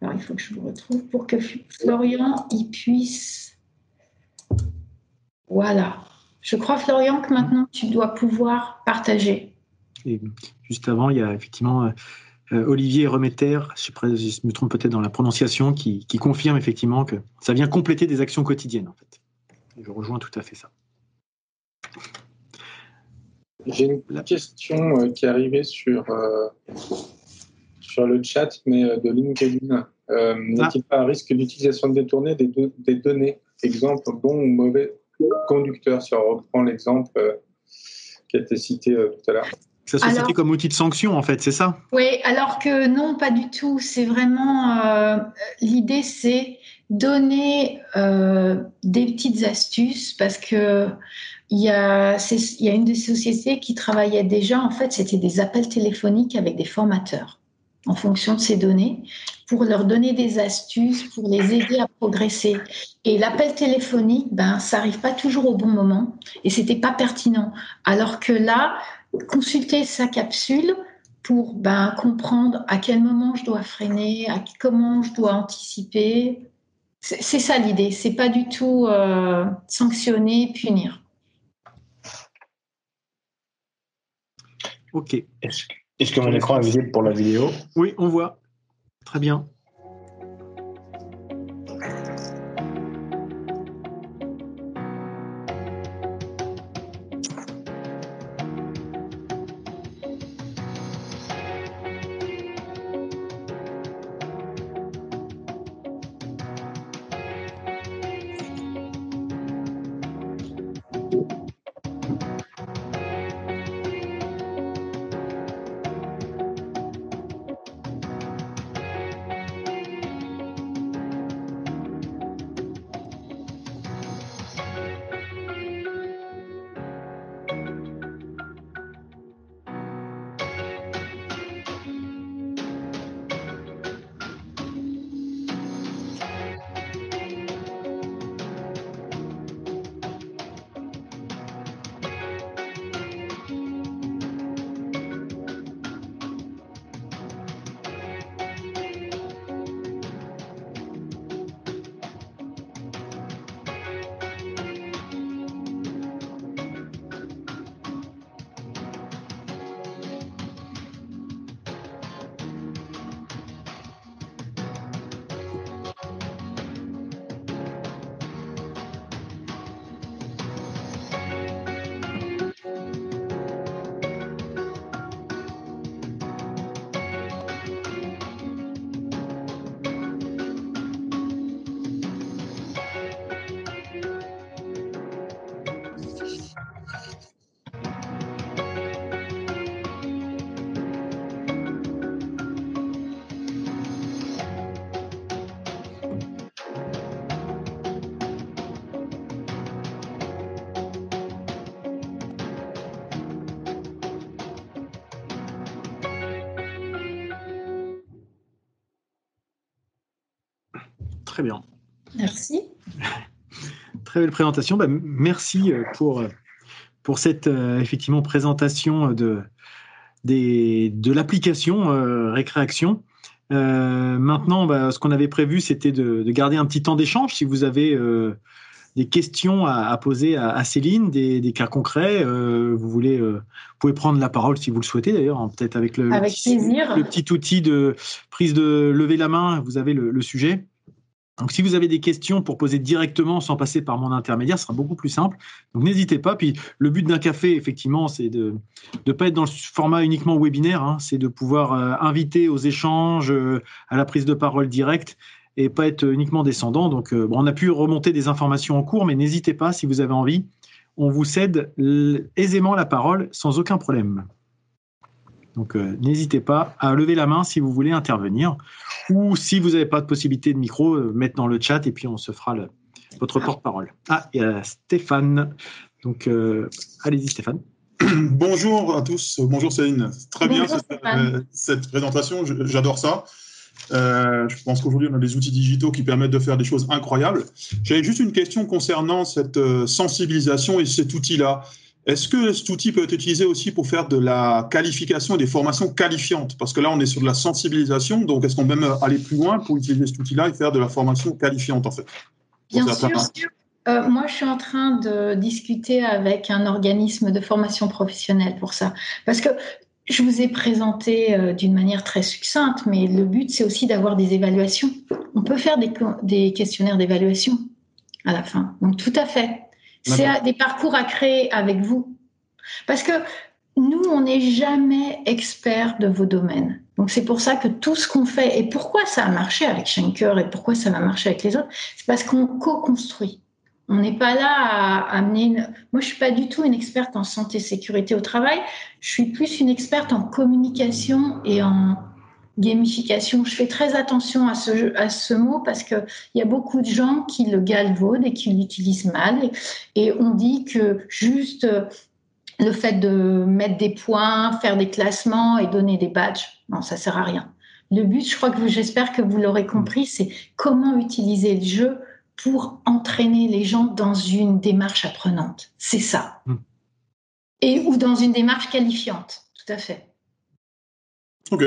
Alors, il faut que je vous retrouve pour que Florian il puisse. Voilà. Je crois, Florian, que maintenant, tu dois pouvoir partager. Et juste avant, il y a effectivement euh, Olivier Remetter, je, je me trompe peut-être dans la prononciation, qui, qui confirme effectivement que ça vient compléter des actions quotidiennes, en fait. Je rejoins tout à fait ça. J'ai une question euh, qui est arrivée sur, euh, sur le chat, mais euh, de LinkedIn. N'est-il ah. pas un risque d'utilisation détournée des, des données? Exemple, bon ou mauvais conducteur, si on reprend l'exemple qui a été cité tout à l'heure. Ça soit cité comme outil de sanction, en fait, c'est ça? Oui, alors que non, pas du tout. C'est vraiment. L'idée, c'est donner des petites astuces parce que il y, a, il y a une des sociétés qui travaillait déjà, en fait, c'était des appels téléphoniques avec des formateurs en fonction de ces données pour leur donner des astuces, pour les aider à progresser. Et l'appel téléphonique, ben, ça n'arrive pas toujours au bon moment et c'était pas pertinent. Alors que là, consulter sa capsule pour ben, comprendre à quel moment je dois freiner, à comment je dois anticiper, c'est ça l'idée. C'est pas du tout euh, sanctionner, punir. Ok. Est-ce que mon écran est visible pour la vidéo? Oui, on voit. Très bien. Très bien. Merci. Très belle présentation. Bah, merci euh, pour, euh, pour cette euh, effectivement présentation de, des, de l'application Récréation. maintenant, bah, ce qu'on avait prévu, c'était de, garder un petit temps d'échange. Si vous avez des questions à, poser à, Céline, des, cas concrets, vous voulez, vous pouvez prendre la parole si vous le souhaitez d'ailleurs, hein, peut-être avec, le, petit, le, petit, outil de prise de lever la main, vous avez le sujet. Donc, si vous avez des questions pour poser directement sans passer par mon intermédiaire, ce sera beaucoup plus simple. Donc, n'hésitez pas. Puis, le but d'un café, effectivement, c'est de ne pas être dans le format uniquement webinaire. Hein. c'est de pouvoir euh, inviter aux échanges, euh, à la prise de parole directe et pas être uniquement descendant. Donc, euh, on a pu remonter des informations en cours, mais n'hésitez pas si vous avez envie. On vous cède aisément la parole sans aucun problème. Donc euh, n'hésitez pas à lever la main si vous voulez intervenir ou si vous n'avez pas de possibilité de micro, euh, mettre dans le chat et puis on se fera votre porte-parole. Ah, il y a Stéphane. Donc euh, allez-y Stéphane. Bonjour à tous, bonjour Céline. Très bien cette, présentation, j'adore ça. je pense qu'aujourd'hui, on a des outils digitaux qui permettent de faire des choses incroyables. J'avais juste une question concernant cette sensibilisation et cet outil-là. Est-ce que cet outil peut être utilisé aussi pour faire de la qualification et des formations qualifiantes? Parce que là, on est sur de la sensibilisation, donc est-ce qu'on peut même aller plus loin pour utiliser cet outil-là et faire de la formation qualifiante en fait? Bien sûr. Euh, moi, je suis en train de discuter avec un organisme de formation professionnelle pour ça. Parce que je vous ai présenté euh, d'une manière très succincte, mais le but, c'est aussi d'avoir des évaluations. On peut faire des, des questionnaires d'évaluation à la fin. Donc, tout à fait. C'est des parcours à créer avec vous. Parce que nous, on n'est jamais expert de vos domaines. Donc c'est pour ça que tout ce qu'on fait, et pourquoi ça a marché avec Schenker et pourquoi ça va marcher avec les autres, c'est parce qu'on co-construit. On n'est pas là à amener une... Moi, je suis pas du tout une experte en santé sécurité au travail. Je suis plus une experte en communication et en gamification. Je fais très attention à ce, à ce mot parce qu'il y a beaucoup de gens qui le galvaudent et qui l'utilisent mal. Et, on dit que juste le fait de mettre des points, faire des classements et donner des badges, non, ça sert à rien. Le but, je crois que j'espère que vous l'aurez compris, c'est comment utiliser le jeu pour entraîner les gens dans une démarche apprenante. C'est ça. Hmm. Et ou dans une démarche qualifiante. Tout à fait. Ok.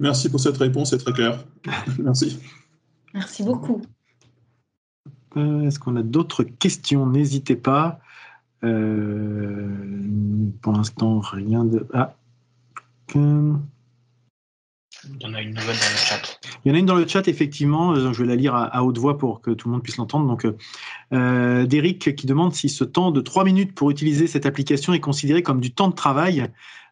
Merci pour cette réponse, c'est très clair. Merci. Merci beaucoup. Euh, est-ce qu'on a d'autres questions? N'hésitez pas. Euh, pour l'instant, rien de. Ah. Il y en a une nouvelle dans le chat. Il y en a une dans le chat, effectivement. Euh, je vais la lire à, haute voix pour que tout le monde puisse l'entendre. Donc, euh, d'Eric qui demande si ce temps de 3 minutes pour utiliser cette application est considéré comme du temps de travail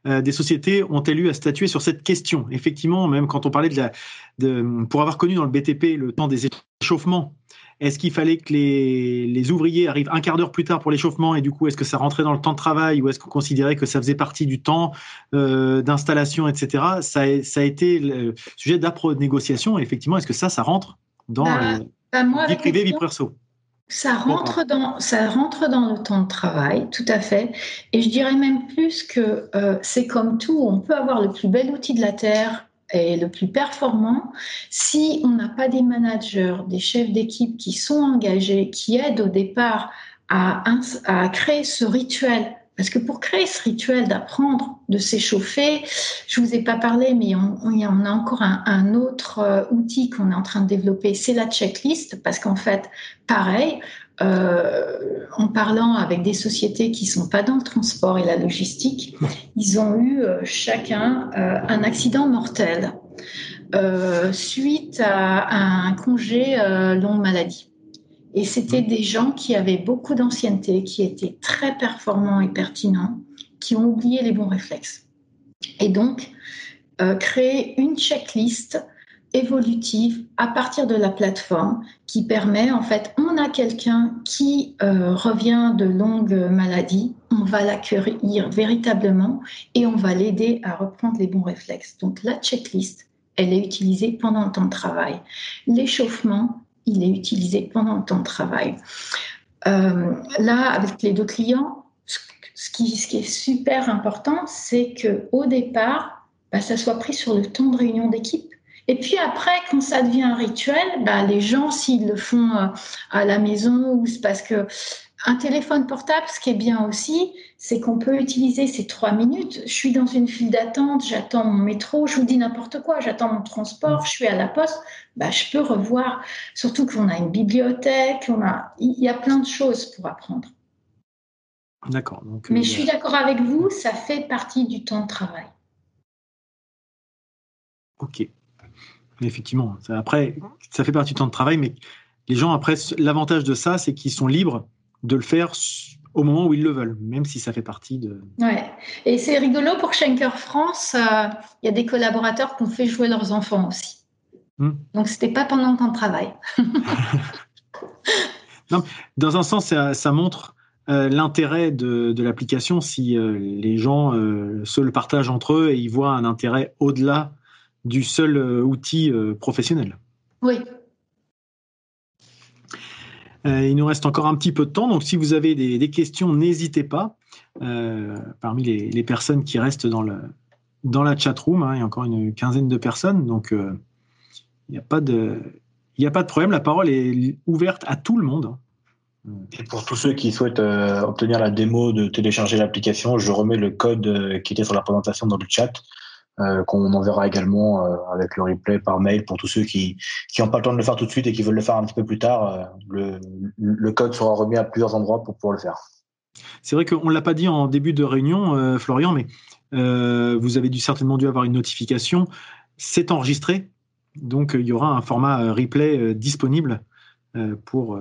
euh, des sociétés ont-elles eu à statuer sur cette question Effectivement, même quand on parlait de la, de, pour avoir connu dans le BTP le temps des échauffements est-ce qu'il fallait que les, ouvriers arrivent un quart d'heure plus tard pour l'échauffement et du coup, est-ce que ça rentrait dans le temps de travail ou est-ce qu'on considérait que ça faisait partie du temps euh, d'installation, etc. Ça a, ça a été le sujet d'appro négociation. effectivement, est-ce que ça, ça rentre dans bah, bah, vie privée, vie perso? Ça rentre, dans, ça rentre dans le temps de travail, tout à fait. Et je dirais même plus que euh, c'est comme tout, on peut avoir le plus bel outil de la Terre et le plus performant si on n'a pas des managers, des chefs d'équipe qui sont engagés, qui aident au départ à, à créer ce rituel parce que pour créer ce rituel d'apprendre, de s'échauffer, je vous ai pas parlé, mais on, on a encore un, autre euh, outil qu'on est en train de développer, c'est la checklist, parce qu'en fait, pareil, euh, en parlant avec des sociétés qui sont pas dans le transport et la logistique, ils ont eu euh, chacun un accident mortel suite à un congé longue maladie. Et c'était des gens qui avaient beaucoup d'ancienneté, qui étaient très performants et pertinents, qui ont oublié les bons réflexes. Et donc, euh, créer une checklist évolutive à partir de la plateforme qui permet, en fait, on a quelqu'un qui euh, revient de longues maladies, on va l'accueillir véritablement et on va l'aider à reprendre les bons réflexes. Donc la checklist, elle est utilisée pendant le temps de travail. L'échauffement, il est utilisé pendant le temps de travail. Euh, là, avec les deux clients, ce qui, est super important, c'est qu'au départ, bah, ça soit pris sur le temps de réunion d'équipe. Et puis après, quand ça devient un rituel, bah, les gens, s'ils le font euh, à la maison ou c'est parce que un téléphone portable, ce qui est bien aussi, c'est qu'on peut utiliser ces trois minutes. Je suis dans une file d'attente, j'attends mon métro, je vous dis n'importe quoi, j'attends mon transport, je suis à la poste, bah, je peux revoir. Surtout qu'on a une bibliothèque, on a, il y a plein de choses pour apprendre. D'accord. Mais je euh, suis d'accord avec vous, ça fait partie du temps de travail. Ok. Effectivement. Après, ça fait partie du temps de travail, mais les gens, après, l'avantage de ça, c'est qu'ils sont libres de le faire au moment où ils le veulent, même si ça fait partie de. Ouais. Et c'est rigolo pour Schenker France, euh, il y a des collaborateurs qui ont fait jouer leurs enfants aussi. Hmm. Donc c'était pas pendant le temps de travail. non, dans un sens, ça, montre euh, l'intérêt de, de l'application si euh, les gens se le partagent entre eux et ils voient un intérêt au-delà du seul outil professionnel. Oui, il nous reste encore un petit peu de temps, donc si vous avez des, questions, n'hésitez pas. Euh, parmi les, personnes qui restent dans, la chat room, hein, il y a encore une quinzaine de personnes, donc euh, il n'y a pas de problème. La parole est ouverte à tout le monde. Et pour tous ceux qui souhaitent obtenir la démo de télécharger l'application, je remets le code qui était sur la présentation dans le chat. Euh, qu'on enverra également euh, avec le replay par mail pour tous ceux qui n'ont pas le temps de le faire tout de suite et qui veulent le faire un petit peu plus tard. Euh, le, le, code sera remis à plusieurs endroits pour pouvoir le faire. C'est vrai qu'on ne l'a pas dit en début de réunion, Florian, mais vous avez certainement dû avoir une notification. C'est enregistré, donc il y aura un format replay disponible pour,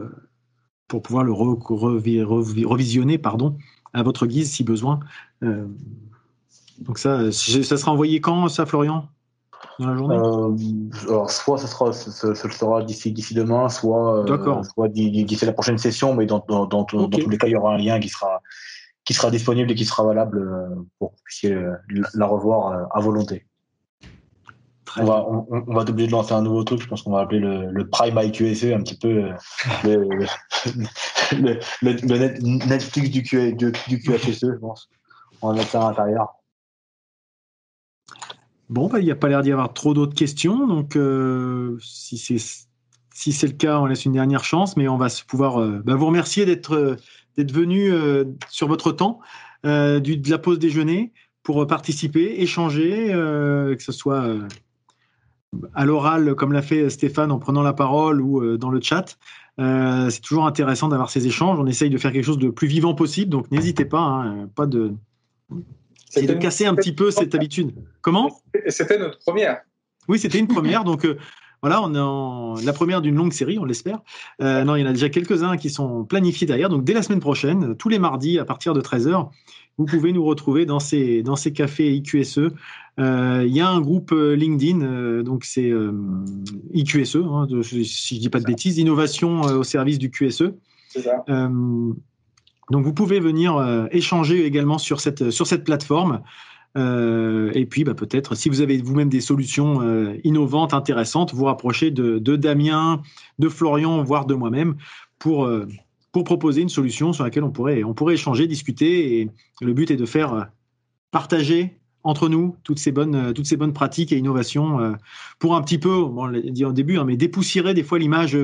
pour pouvoir le revisionner pardon, à votre guise si besoin. Donc ça, ça sera envoyé quand, ça, Florian? Dans la journée? Euh, Alors, soit ça sera, ce, sera d'ici, d'ici demain, soit, euh, soit d'ici la prochaine session, mais dans, dans, dans, tous les cas, il y aura un lien qui sera, qui sera disponible et qui sera valable euh, pour que vous puissiez la revoir à volonté. On va, on, va être obligé de lancer un nouveau truc, je pense qu'on va appeler le, le Prime IQSE, un petit peu le, le, le, Netflix du, Q, du, du QHSE, je pense. On va mettre ça à l'intérieur. Bon, bah, il n'y a pas l'air d'y avoir trop d'autres questions. Donc, euh, si c'est le cas, on laisse une dernière chance, mais on va pouvoir euh, bah, vous remercier d'être euh, venu sur votre temps de la pause déjeuner pour participer, échanger, que ce soit à l'oral comme l'a fait Stéphane en prenant la parole ou dans le chat. c'est toujours intéressant d'avoir ces échanges. On essaye de faire quelque chose de plus vivant possible, donc n'hésitez pas, hein, pas de c'est de casser un petit peu cette habitude. Comment? C'était notre première. Oui, c'était une première. donc euh, voilà, on est en la première d'une longue série, on l'espère. Euh, non, il y en a déjà quelques-uns qui sont planifiés derrière. Donc dès la semaine prochaine, tous les mardis à partir de 13h, vous pouvez nous retrouver dans ces, dans ces cafés IQSE Il y a un groupe LinkedIn, donc c'est IQSE, hein, si je dis pas de bêtises, innovation au service du QSE. Ça. Donc vous pouvez venir échanger également sur cette, sur cette plateforme. Euh, et puis, bah, peut-être, si vous avez vous-même des solutions euh, innovantes, intéressantes, vous rapprocher de, Damien, de Florian, voire de moi-même, pour, euh, pour proposer une solution sur laquelle on pourrait, on pourrait échanger, discuter. Et le but est de faire partager entre nous toutes ces bonnes, toutes ces bonnes pratiques et innovations pour un petit peu, on l'a dit en début, hein, mais dépoussiérer des fois l'image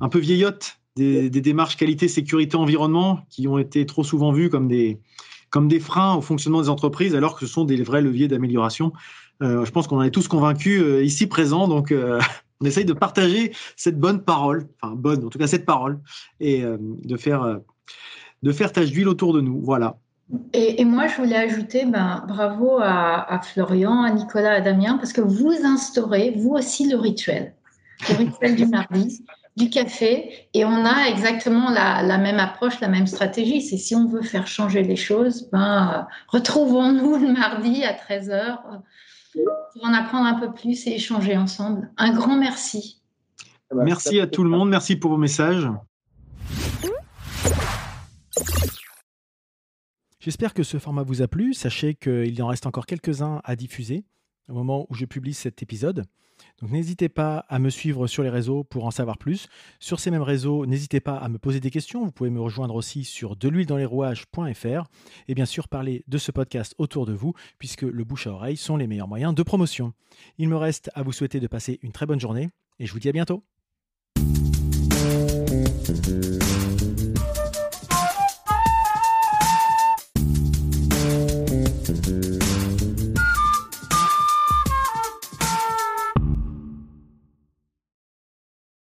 un peu vieillotte des, des, démarches qualité, sécurité, environnement qui ont été trop souvent vues comme des, comme des freins au fonctionnement des entreprises, alors que ce sont des vrais leviers d'amélioration. Euh, je pense qu'on en est tous convaincus euh, ici présents, donc euh, on essaye de partager cette bonne parole, enfin bonne, en tout cas cette parole, et de faire de faire tâche d'huile autour de nous. Voilà. Et, moi, je voulais ajouter, ben, bravo à, à, Florian, à Nicolas, à Damien, parce que vous instaurez, vous aussi, le rituel. Le rituel du mardi du café et on a exactement la, même approche, la même stratégie. C'est si on veut faire changer les choses, ben, retrouvons-nous le mardi à 13h pour en apprendre un peu plus et échanger ensemble. Un grand merci. Eh ben, merci à tout le monde, merci pour vos messages. J'espère que ce format vous a plu. Sachez qu'il y en reste encore quelques-uns à diffuser au moment où je publie cet épisode. Donc n'hésitez pas à me suivre sur les réseaux pour en savoir plus. Sur ces mêmes réseaux, n'hésitez pas à me poser des questions. Vous pouvez me rejoindre aussi sur rouages.fr et bien sûr parler de ce podcast autour de vous puisque le bouche à oreille sont les meilleurs moyens de promotion. Il me reste à vous souhaiter de passer une très bonne journée et je vous dis à bientôt.